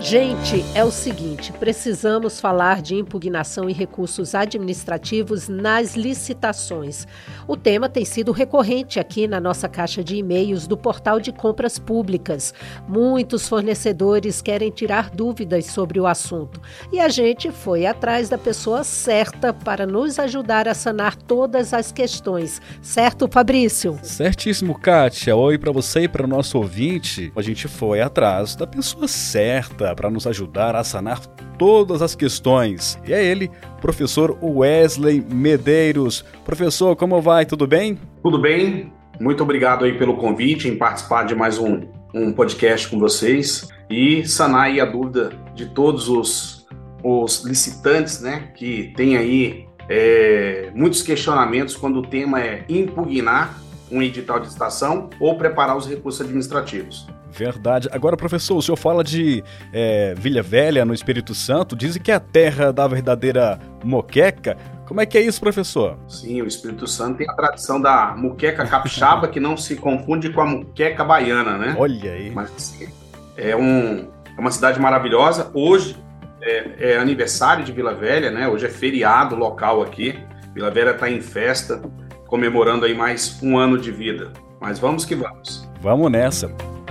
Gente, é o seguinte: precisamos falar de impugnação e recursos administrativos nas licitações. O tema tem sido recorrente aqui na nossa caixa de e-mails do portal de compras públicas. Muitos fornecedores querem tirar dúvidas sobre o assunto e a gente foi atrás da pessoa certa para nos ajudar a sanar todas as questões. Certo, Fabrício? Certíssimo, Kátia. Oi para você e para o nosso ouvinte. A gente foi atrás da pessoa certa para nos ajudar a sanar todas as questões. E é ele, professor Wesley Medeiros. Professor, como vai? Tudo bem? Tudo bem. Muito obrigado aí pelo convite em participar de mais um, um podcast com vocês e sanar aí a dúvida de todos os, os licitantes, né, que tem aí é, muitos questionamentos quando o tema é impugnar um edital de licitação ou preparar os recursos administrativos. Verdade. Agora, professor, o senhor fala de é, Vila Velha, no Espírito Santo. Dizem que é a terra da verdadeira moqueca. Como é que é isso, professor? Sim, o Espírito Santo tem a tradição da muqueca capixaba, que não se confunde com a muqueca baiana, né? Olha aí. Mas assim, é, um, é uma cidade maravilhosa. Hoje é, é, aniversário de Vila Velha, né? Hoje é feriado local aqui. Vila Velha está em festa, comemorando aí mais um ano de vida. Mas vamos que vamos. Vamos nessa.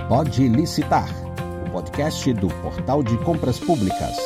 Pode Licitar, o podcast do Portal de Compras Públicas.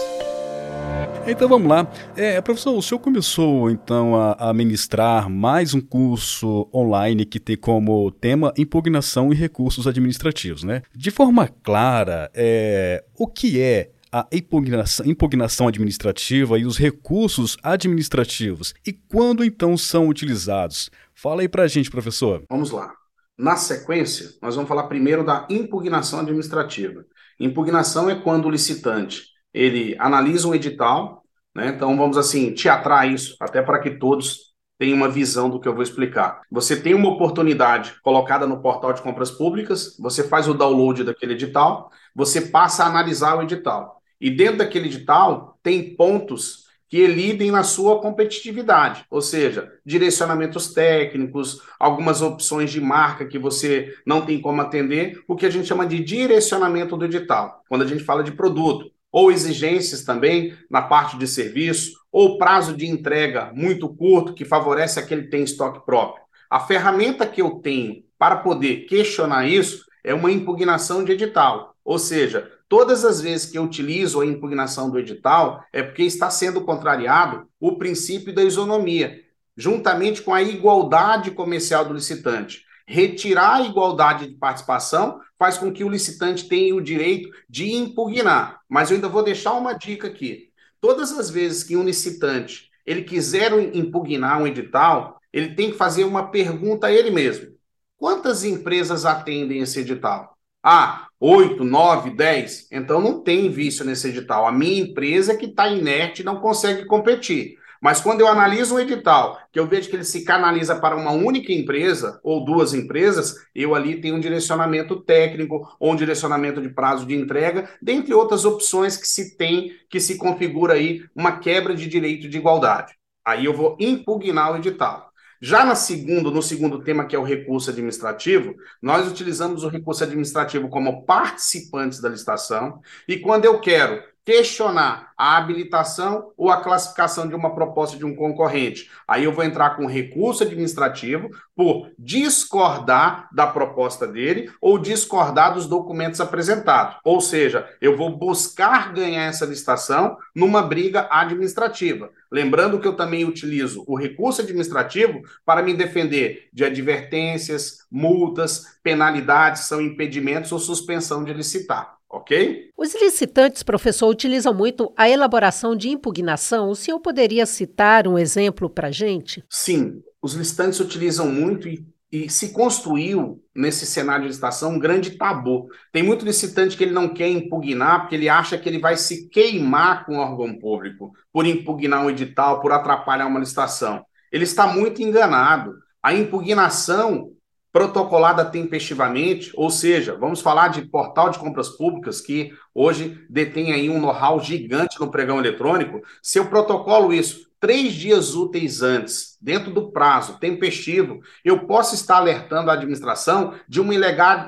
Então vamos lá. É, professor, o senhor começou então a, a ministrar mais um curso online que tem como tema impugnação e recursos administrativos, né? De forma clara, é, o que é a impugnação, impugnação administrativa e os recursos administrativos e quando então são utilizados? Fala aí pra gente, professor. Vamos lá. Na sequência, nós vamos falar primeiro da impugnação administrativa. Impugnação é quando o licitante ele analisa um edital, né? Então vamos assim teatrar isso até para que todos tenham uma visão do que eu vou explicar. Você tem uma oportunidade colocada no portal de compras públicas, você faz o download daquele edital, você passa a analisar o edital. E dentro daquele edital tem pontos que elidem na sua competitividade, ou seja, direcionamentos técnicos, algumas opções de marca que você não tem como atender, o que a gente chama de direcionamento do edital, quando a gente fala de produto, ou exigências também na parte de serviço, ou prazo de entrega muito curto que favorece aquele que tem estoque próprio. A ferramenta que eu tenho para poder questionar isso é uma impugnação de edital, ou seja, Todas as vezes que eu utilizo a impugnação do edital, é porque está sendo contrariado o princípio da isonomia, juntamente com a igualdade comercial do licitante. Retirar a igualdade de participação faz com que o licitante tenha o direito de impugnar. Mas eu ainda vou deixar uma dica aqui. Todas as vezes que um licitante ele quiser impugnar um edital, ele tem que fazer uma pergunta a ele mesmo. Quantas empresas atendem esse edital? Ah, 8, 9, 10. Então não tem vício nesse edital. A minha empresa que está inerte não consegue competir. Mas quando eu analiso um edital, que eu vejo que ele se canaliza para uma única empresa ou duas empresas, eu ali tenho um direcionamento técnico ou um direcionamento de prazo de entrega, dentre outras opções que se tem, que se configura aí uma quebra de direito de igualdade. Aí eu vou impugnar o edital. Já na segundo, no segundo tema, que é o recurso administrativo, nós utilizamos o recurso administrativo como participantes da licitação, e quando eu quero questionar a habilitação ou a classificação de uma proposta de um concorrente. Aí eu vou entrar com recurso administrativo por discordar da proposta dele ou discordar dos documentos apresentados. Ou seja, eu vou buscar ganhar essa licitação numa briga administrativa. Lembrando que eu também utilizo o recurso administrativo para me defender de advertências, multas, penalidades, são impedimentos ou suspensão de licitar ok? Os licitantes, professor, utilizam muito a elaboração de impugnação. O senhor poderia citar um exemplo para gente? Sim, os licitantes utilizam muito e, e, se construiu nesse cenário de licitação um grande tabu. Tem muito licitante que ele não quer impugnar porque ele acha que ele vai se queimar com o órgão público por impugnar um edital, por atrapalhar uma licitação. Ele está muito enganado. A impugnação protocolada tempestivamente, ou seja, vamos falar de portal de compras públicas que hoje detém aí um know-how gigante no pregão eletrônico. Se eu protocolo isso três dias úteis antes, dentro do prazo tempestivo, eu posso estar alertando a administração de uma,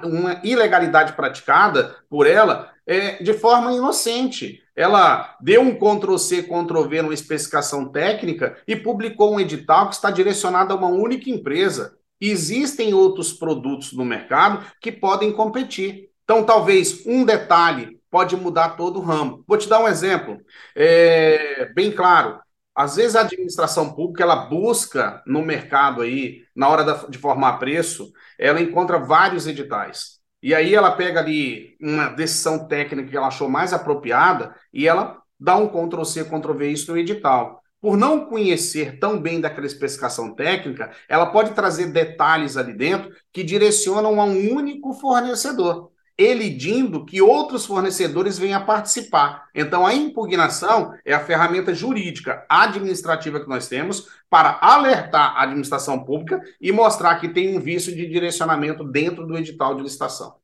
uma ilegalidade praticada por ela é, de forma inocente. Ela deu um Ctrl-C, Ctrl-V numa especificação técnica e publicou um edital que está direcionado a uma única empresa. Existem outros produtos no mercado que podem competir. Então, talvez um detalhe pode mudar todo o ramo. Vou te dar um exemplo é, bem claro. Às vezes a administração pública ela busca no mercado aí, na hora de formar preço, ela encontra vários editais. E aí ela pega ali uma decisão técnica que ela achou mais apropriada e ela dá um Ctrl-C, Ctrl-V isso no edital. Por não conhecer tão bem daquela especificação técnica, ela pode trazer detalhes ali dentro que direcionam a um único fornecedor elidindo que outros fornecedores venham a participar. Então, a impugnação é a ferramenta jurídica administrativa que nós temos para alertar a administração pública e mostrar que tem um vício de direcionamento dentro do edital de licitação.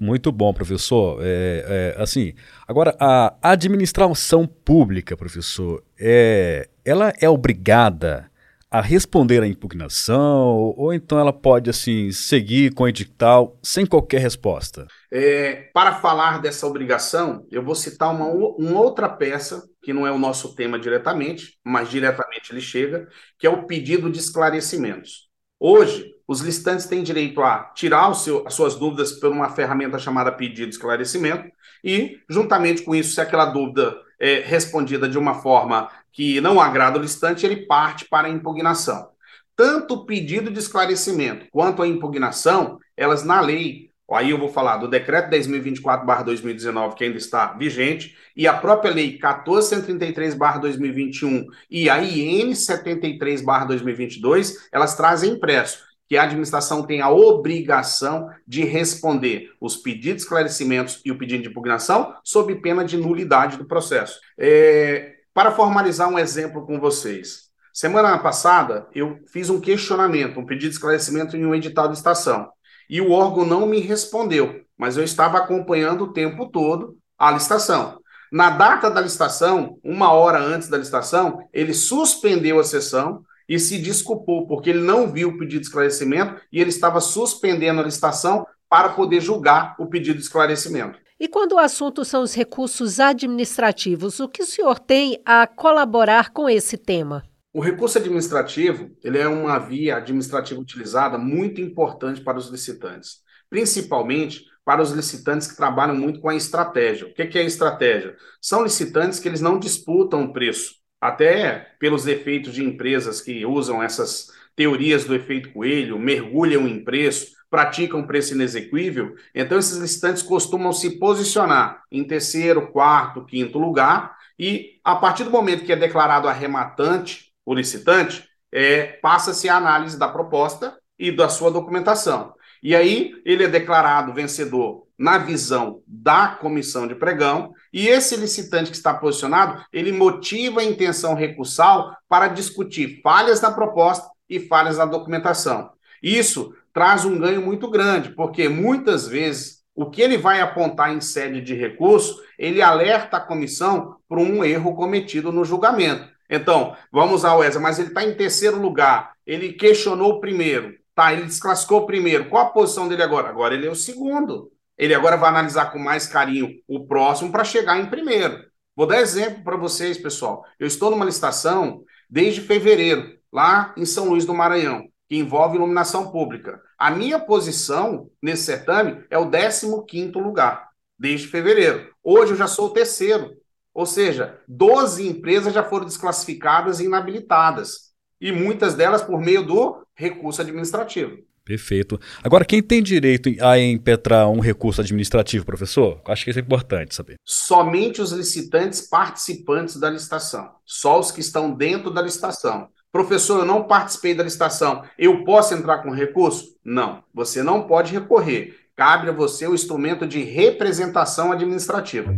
Muito bom, professor. É, é, assim, agora a administração pública, professor, é, ela é obrigada a responder à impugnação ou então ela pode assim seguir com o edital sem qualquer resposta? É, para falar dessa obrigação, eu vou citar uma, uma outra peça que não é o nosso tema diretamente, mas diretamente ele chega, que é o pedido de esclarecimentos. Hoje, os listantes têm direito a tirar seu, as suas dúvidas por uma ferramenta chamada pedido de esclarecimento e, juntamente com isso, se aquela dúvida é respondida de uma forma que não agrada o listante, ele parte para a impugnação. Tanto o pedido de esclarecimento quanto a impugnação, elas na lei, aí eu vou falar do decreto 10.024/2019 que ainda está vigente e a própria lei 1433/2021 e a IN 73/2022, elas trazem impresso que a administração tem a obrigação de responder os pedidos de esclarecimentos e o pedido de impugnação sob pena de nulidade do processo. É, para formalizar um exemplo com vocês, semana passada eu fiz um questionamento, um pedido de esclarecimento em um edital de estação, e o órgão não me respondeu, mas eu estava acompanhando o tempo todo a licitação. Na data da licitação, uma hora antes da licitação, ele suspendeu a sessão e se desculpou, porque ele não viu o pedido de esclarecimento e ele estava suspendendo a licitação para poder julgar o pedido de esclarecimento. E quando o assunto são os recursos administrativos, o que o senhor tem a colaborar com esse tema? O recurso administrativo ele é uma via administrativa utilizada muito importante para os licitantes, principalmente para os licitantes que trabalham muito com a estratégia. O que é a estratégia? São licitantes que eles não disputam o preço, até pelos efeitos de empresas que usam essas teorias do efeito coelho, mergulham em preço, praticam preço inexequível, então esses licitantes costumam se posicionar em terceiro, quarto, quinto lugar, e a partir do momento que é declarado arrematante o licitante, é, passa-se a análise da proposta e da sua documentação. E aí ele é declarado vencedor na visão da comissão de pregão, e esse licitante que está posicionado, ele motiva a intenção recursal para discutir falhas na proposta e falhas na documentação. Isso traz um ganho muito grande, porque muitas vezes o que ele vai apontar em sede de recurso, ele alerta a comissão por um erro cometido no julgamento. Então, vamos ao ESA, mas ele está em terceiro lugar, ele questionou o primeiro, tá? Ele desclassificou o primeiro. Qual a posição dele agora? Agora ele é o segundo. Ele agora vai analisar com mais carinho o próximo para chegar em primeiro. Vou dar exemplo para vocês, pessoal. Eu estou numa licitação desde fevereiro, lá em São Luís do Maranhão que envolve iluminação pública. A minha posição nesse certame é o 15 lugar, desde fevereiro. Hoje eu já sou o terceiro. Ou seja, 12 empresas já foram desclassificadas e inabilitadas. E muitas delas por meio do recurso administrativo. Perfeito. Agora, quem tem direito a impetrar um recurso administrativo, professor? Acho que isso é importante saber. Somente os licitantes participantes da licitação. Só os que estão dentro da licitação. Professor, eu não participei da licitação. Eu posso entrar com recurso? Não. Você não pode recorrer. Cabe a você o instrumento de representação administrativa.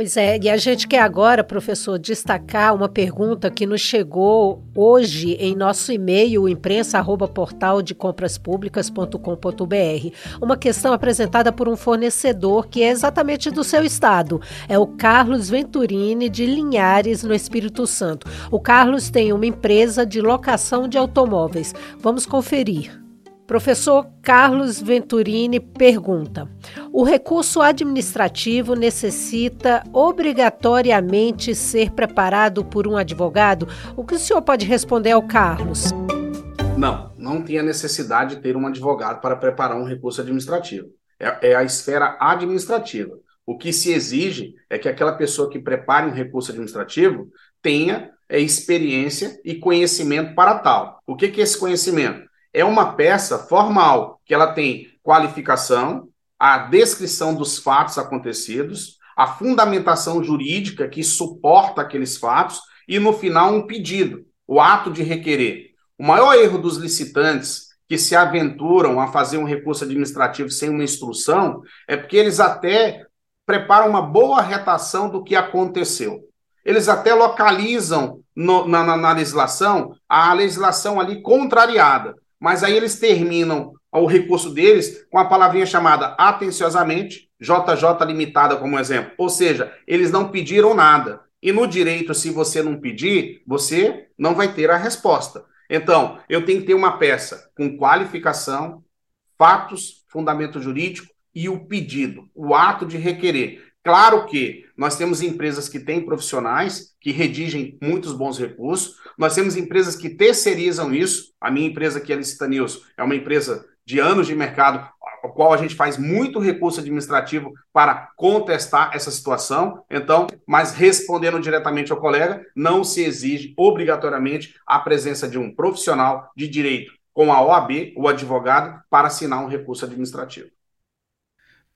Pois é, e a gente quer agora, professor, destacar uma pergunta que nos chegou hoje em nosso e-mail imprensa@portaldecompraspublicas.com.br. Uma questão apresentada por um fornecedor que é exatamente do seu estado. É o Carlos Venturini de Linhares, no Espírito Santo. O Carlos tem uma empresa de locação de automóveis. Vamos conferir. Professor Carlos Venturini pergunta: o recurso administrativo necessita obrigatoriamente ser preparado por um advogado? O que o senhor pode responder ao Carlos? Não, não tem a necessidade de ter um advogado para preparar um recurso administrativo. É, é a esfera administrativa. O que se exige é que aquela pessoa que prepare um recurso administrativo tenha é, experiência e conhecimento para tal. O que, que é esse conhecimento? É uma peça formal que ela tem qualificação, a descrição dos fatos acontecidos, a fundamentação jurídica que suporta aqueles fatos e, no final, um pedido, o ato de requerer. O maior erro dos licitantes que se aventuram a fazer um recurso administrativo sem uma instrução é porque eles até preparam uma boa retação do que aconteceu. Eles até localizam no, na, na, na legislação a legislação ali contrariada, mas aí eles terminam o recurso deles com a palavrinha chamada atenciosamente, JJ limitada como exemplo. Ou seja, eles não pediram nada. E no direito, se você não pedir, você não vai ter a resposta. Então, eu tenho que ter uma peça com qualificação, fatos, fundamento jurídico e o pedido, o ato de requerer. Claro que nós temos empresas que têm profissionais que redigem muitos bons recursos, nós temos empresas que terceirizam isso. A minha empresa aqui, a Licita News, é uma empresa de anos de mercado, ao qual a gente faz muito recurso administrativo para contestar essa situação. Então, mas respondendo diretamente ao colega, não se exige obrigatoriamente a presença de um profissional de direito com a OAB, o advogado, para assinar um recurso administrativo.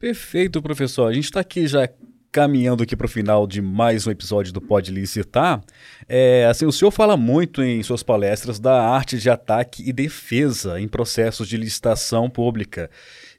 Perfeito, professor. A gente está aqui já caminhando aqui para o final de mais um episódio do Pode Licitar. É, assim, o senhor fala muito em suas palestras da arte de ataque e defesa em processos de licitação pública.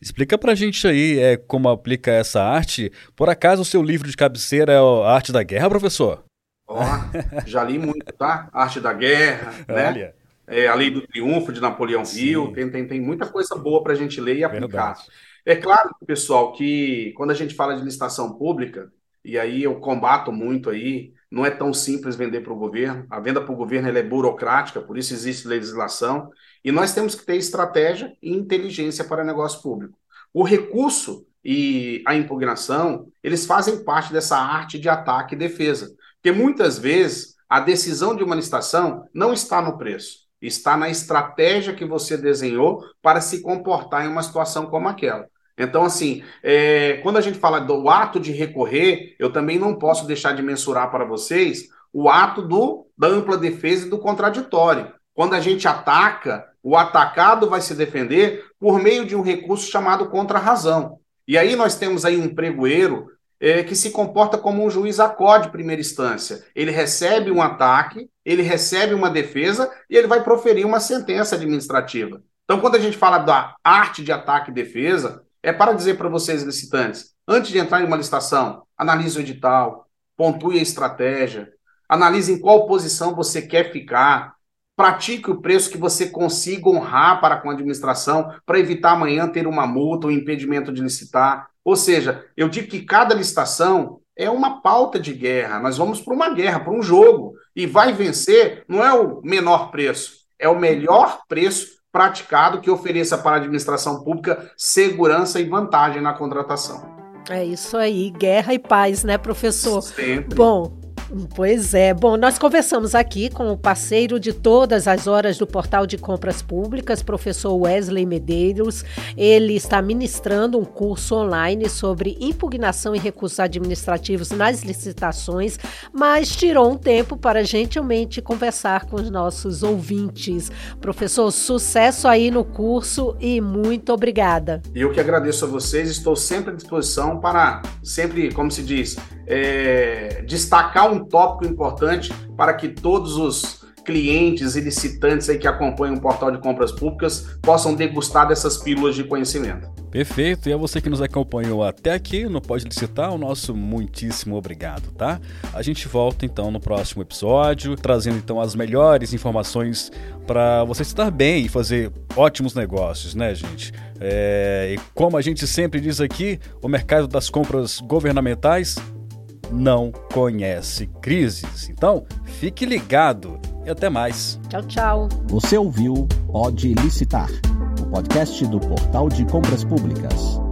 Explica para a gente aí é, como aplica essa arte. Por acaso o seu livro de cabeceira é a Arte da Guerra, professor? Ó, oh, já li muito, tá? Arte da Guerra, né? Olha. É, a Lei do Triunfo de Napoleão Hill, tem, tem, tem muita coisa boa para a gente ler e aplicar. Verdade. É claro, pessoal, que quando a gente fala de licitação pública, e aí eu combato muito aí, não é tão simples vender para o governo. A venda para o governo é burocrática, por isso existe legislação. E nós temos que ter estratégia e inteligência para negócio público. O recurso e a impugnação, eles fazem parte dessa arte de ataque e defesa. Porque muitas vezes a decisão de uma licitação não está no preço, está na estratégia que você desenhou para se comportar em uma situação como aquela. Então, assim, é, quando a gente fala do ato de recorrer, eu também não posso deixar de mensurar para vocês o ato do, da ampla defesa e do contraditório. Quando a gente ataca, o atacado vai se defender por meio de um recurso chamado contra-razão. E aí nós temos aí um pregoeiro é, que se comporta como um juiz acorde primeira instância. Ele recebe um ataque, ele recebe uma defesa e ele vai proferir uma sentença administrativa. Então, quando a gente fala da arte de ataque e defesa, é para dizer para vocês, licitantes, antes de entrar em uma licitação, analise o edital, pontue a estratégia, analise em qual posição você quer ficar, pratique o preço que você consiga honrar para com a administração, para evitar amanhã ter uma multa ou um impedimento de licitar. Ou seja, eu digo que cada licitação é uma pauta de guerra. Nós vamos para uma guerra, para um jogo. E vai vencer não é o menor preço, é o melhor preço praticado que ofereça para a administração pública segurança e vantagem na contratação. É isso aí, guerra e paz, né, professor? Sempre. Bom, Pois é. Bom, nós conversamos aqui com o parceiro de todas as horas do Portal de Compras Públicas, professor Wesley Medeiros. Ele está ministrando um curso online sobre impugnação e recursos administrativos nas licitações, mas tirou um tempo para gentilmente conversar com os nossos ouvintes. Professor, sucesso aí no curso e muito obrigada. Eu que agradeço a vocês, estou sempre à disposição para sempre, como se diz, é, destacar um tópico importante para que todos os clientes e licitantes aí que acompanham o portal de compras públicas possam degustar dessas pílulas de conhecimento. Perfeito, e a você que nos acompanhou até aqui no Pode Licitar, o nosso muitíssimo obrigado, tá? A gente volta então no próximo episódio, trazendo então as melhores informações para você estar bem e fazer ótimos negócios, né, gente? É, e como a gente sempre diz aqui, o mercado das compras governamentais não conhece crises. Então, fique ligado e até mais. Tchau, tchau. Você ouviu Pode Licitar podcast do Portal de Compras Públicas.